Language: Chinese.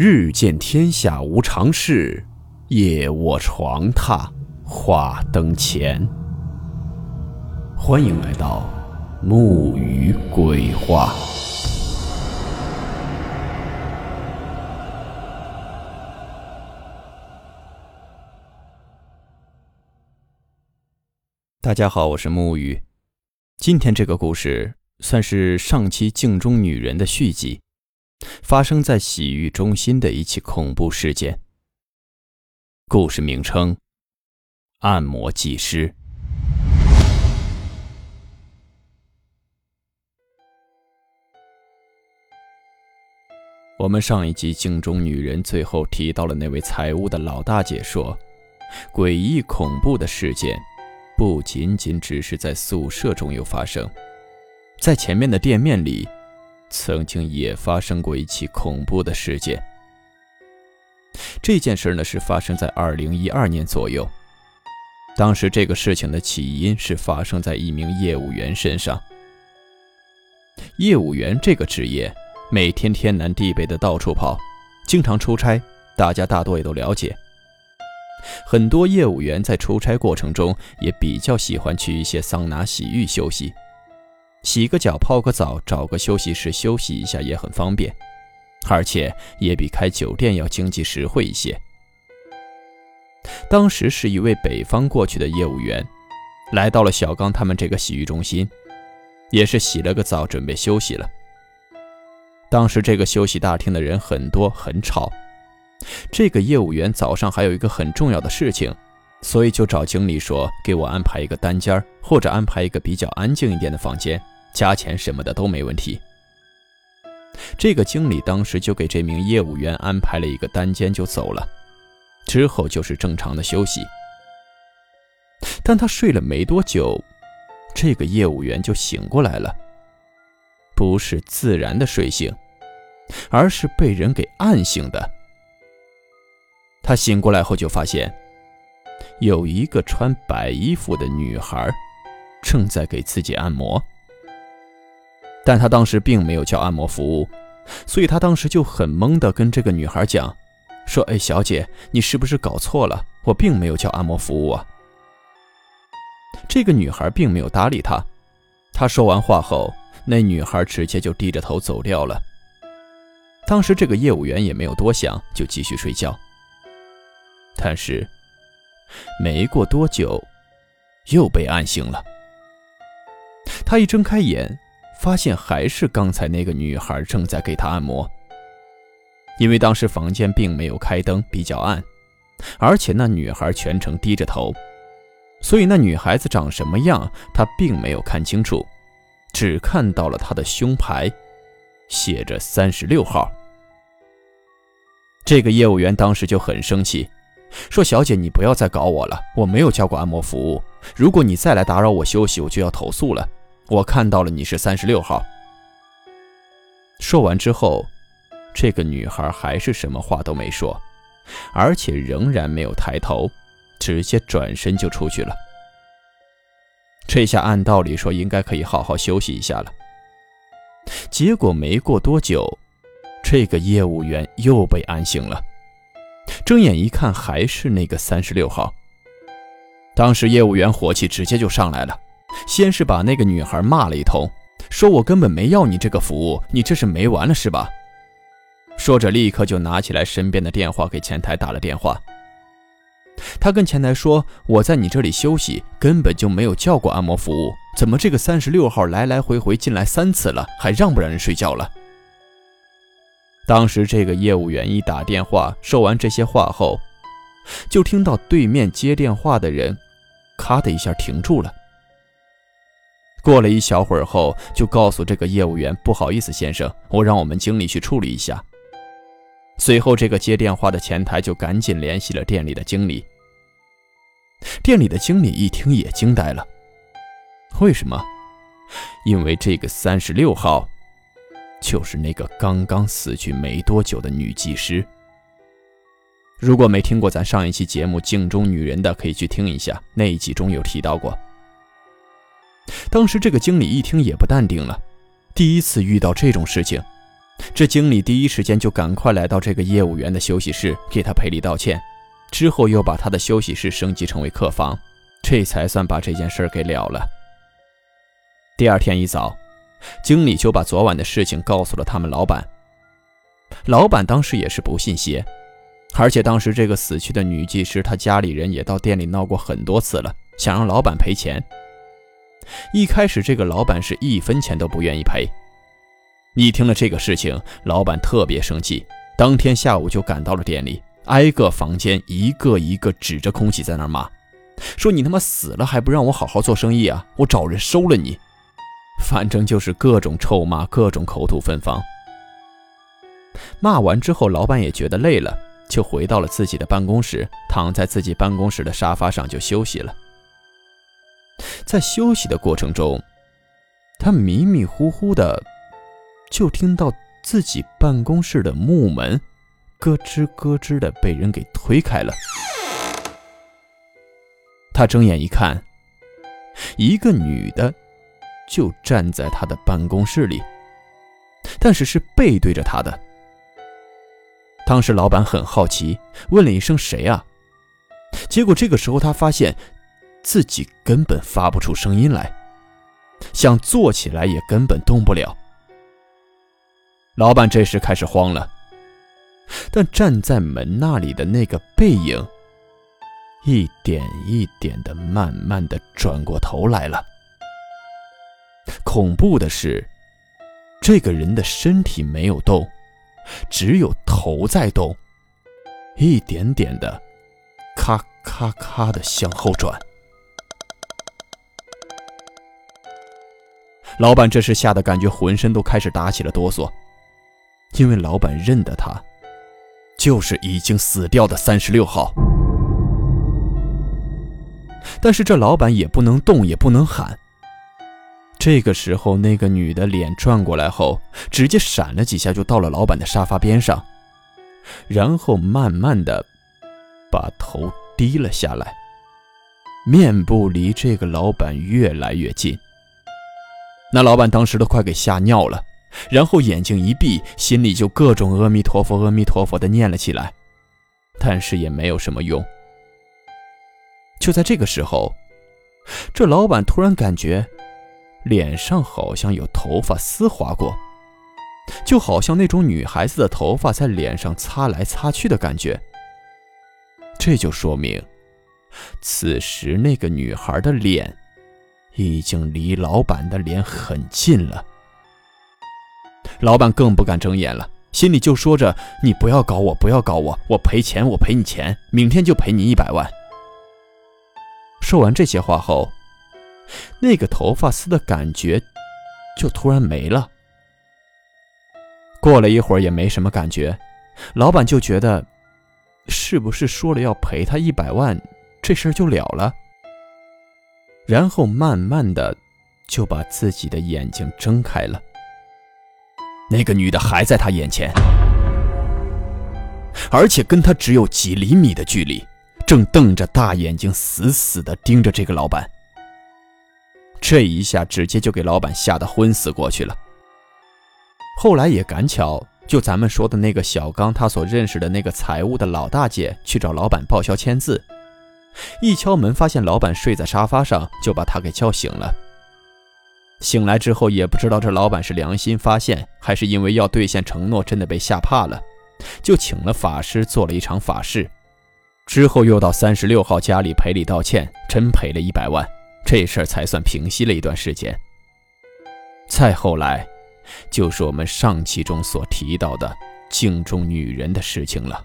日见天下无常事，夜卧床榻话灯前。欢迎来到木鱼鬼话。大家好，我是木鱼。今天这个故事算是上期镜中女人的续集，发生在洗浴中心的一起恐怖事件。故事名称：按摩技师。我们上一集镜中女人最后提到了那位财务的老大姐说，诡异恐怖的事件。不仅仅只是在宿舍中有发生，在前面的店面里，曾经也发生过一起恐怖的事件。这件事呢是发生在二零一二年左右，当时这个事情的起因是发生在一名业务员身上。业务员这个职业，每天天南地北的到处跑，经常出差，大家大多也都了解。很多业务员在出差过程中也比较喜欢去一些桑拿、洗浴休息，洗个脚、泡个澡，找个休息室休息一下也很方便，而且也比开酒店要经济实惠一些。当时是一位北方过去的业务员，来到了小刚他们这个洗浴中心，也是洗了个澡，准备休息了。当时这个休息大厅的人很多，很吵。这个业务员早上还有一个很重要的事情，所以就找经理说给我安排一个单间或者安排一个比较安静一点的房间，加钱什么的都没问题。这个经理当时就给这名业务员安排了一个单间就走了，之后就是正常的休息。但他睡了没多久，这个业务员就醒过来了，不是自然的睡醒，而是被人给按醒的。他醒过来后就发现，有一个穿白衣服的女孩正在给自己按摩，但他当时并没有叫按摩服务，所以他当时就很懵的跟这个女孩讲，说：“哎，小姐，你是不是搞错了？我并没有叫按摩服务啊。”这个女孩并没有搭理他。他说完话后，那女孩直接就低着头走掉了。当时这个业务员也没有多想，就继续睡觉。但是，没过多久，又被按醒了。他一睁开眼，发现还是刚才那个女孩正在给他按摩。因为当时房间并没有开灯，比较暗，而且那女孩全程低着头，所以那女孩子长什么样，他并没有看清楚，只看到了她的胸牌，写着三十六号。这个业务员当时就很生气。说：“小姐，你不要再搞我了，我没有叫过按摩服务。如果你再来打扰我休息，我就要投诉了。我看到了你是三十六号。”说完之后，这个女孩还是什么话都没说，而且仍然没有抬头，直接转身就出去了。这下按道理说应该可以好好休息一下了。结果没过多久，这个业务员又被按醒了。睁眼一看，还是那个三十六号。当时业务员火气直接就上来了，先是把那个女孩骂了一通，说我根本没要你这个服务，你这是没完了是吧？说着，立刻就拿起来身边的电话给前台打了电话。他跟前台说：“我在你这里休息，根本就没有叫过按摩服务，怎么这个三十六号来来回回进来三次了，还让不让人睡觉了？”当时这个业务员一打电话，说完这些话后，就听到对面接电话的人“咔”的一下停住了。过了一小会儿后，就告诉这个业务员：“不好意思，先生，我让我们经理去处理一下。”随后，这个接电话的前台就赶紧联系了店里的经理。店里的经理一听也惊呆了，为什么？因为这个三十六号。就是那个刚刚死去没多久的女技师。如果没听过咱上一期节目《镜中女人》的，可以去听一下，那一集中有提到过。当时这个经理一听也不淡定了，第一次遇到这种事情，这经理第一时间就赶快来到这个业务员的休息室，给他赔礼道歉，之后又把他的休息室升级成为客房，这才算把这件事给了了。第二天一早，经理就把昨晚的事情告诉了他们老板。老板当时也是不信邪，而且当时这个死去的女技师，她家里人也到店里闹过很多次了，想让老板赔钱。一开始，这个老板是一分钱都不愿意赔。一听了这个事情，老板特别生气，当天下午就赶到了店里，挨个房间一个一个指着空气在那骂，说：“你他妈死了还不让我好好做生意啊！我找人收了你！”反正就是各种臭骂，各种口吐芬芳。骂完之后，老板也觉得累了，就回到了自己的办公室，躺在自己办公室的沙发上就休息了。在休息的过程中，他迷迷糊糊的。就听到自己办公室的木门咯吱咯吱的被人给推开了。他睁眼一看，一个女的就站在他的办公室里，但是是背对着他的。当时老板很好奇，问了一声：“谁啊？”结果这个时候他发现自己根本发不出声音来，想坐起来也根本动不了。老板这时开始慌了，但站在门那里的那个背影，一点一点的、慢慢的转过头来了。恐怖的是，这个人的身体没有动，只有头在动，一点点的，咔咔咔的向后转。老板这时吓得感觉浑身都开始打起了哆嗦。因为老板认得他，就是已经死掉的三十六号。但是这老板也不能动，也不能喊。这个时候，那个女的脸转过来后，直接闪了几下，就到了老板的沙发边上，然后慢慢的把头低了下来，面部离这个老板越来越近。那老板当时都快给吓尿了。然后眼睛一闭，心里就各种阿弥陀佛、阿弥陀佛的念了起来，但是也没有什么用。就在这个时候，这老板突然感觉脸上好像有头发丝划过，就好像那种女孩子的头发在脸上擦来擦去的感觉。这就说明，此时那个女孩的脸已经离老板的脸很近了。老板更不敢睁眼了，心里就说着：“你不要搞我，不要搞我，我赔钱，我赔你钱，明天就赔你一百万。”说完这些话后，那个头发丝的感觉就突然没了。过了一会儿也没什么感觉，老板就觉得，是不是说了要赔他一百万，这事儿就了了？然后慢慢的就把自己的眼睛睁开了。那个女的还在他眼前，而且跟他只有几厘米的距离，正瞪着大眼睛，死死的盯着这个老板。这一下直接就给老板吓得昏死过去了。后来也赶巧，就咱们说的那个小刚，他所认识的那个财务的老大姐去找老板报销签字，一敲门发现老板睡在沙发上，就把他给叫醒了。醒来之后，也不知道这老板是良心发现，还是因为要兑现承诺，真的被吓怕了，就请了法师做了一场法事，之后又到三十六号家里赔礼道歉，真赔了一百万，这事儿才算平息了一段时间。再后来，就是我们上期中所提到的镜中女人的事情了。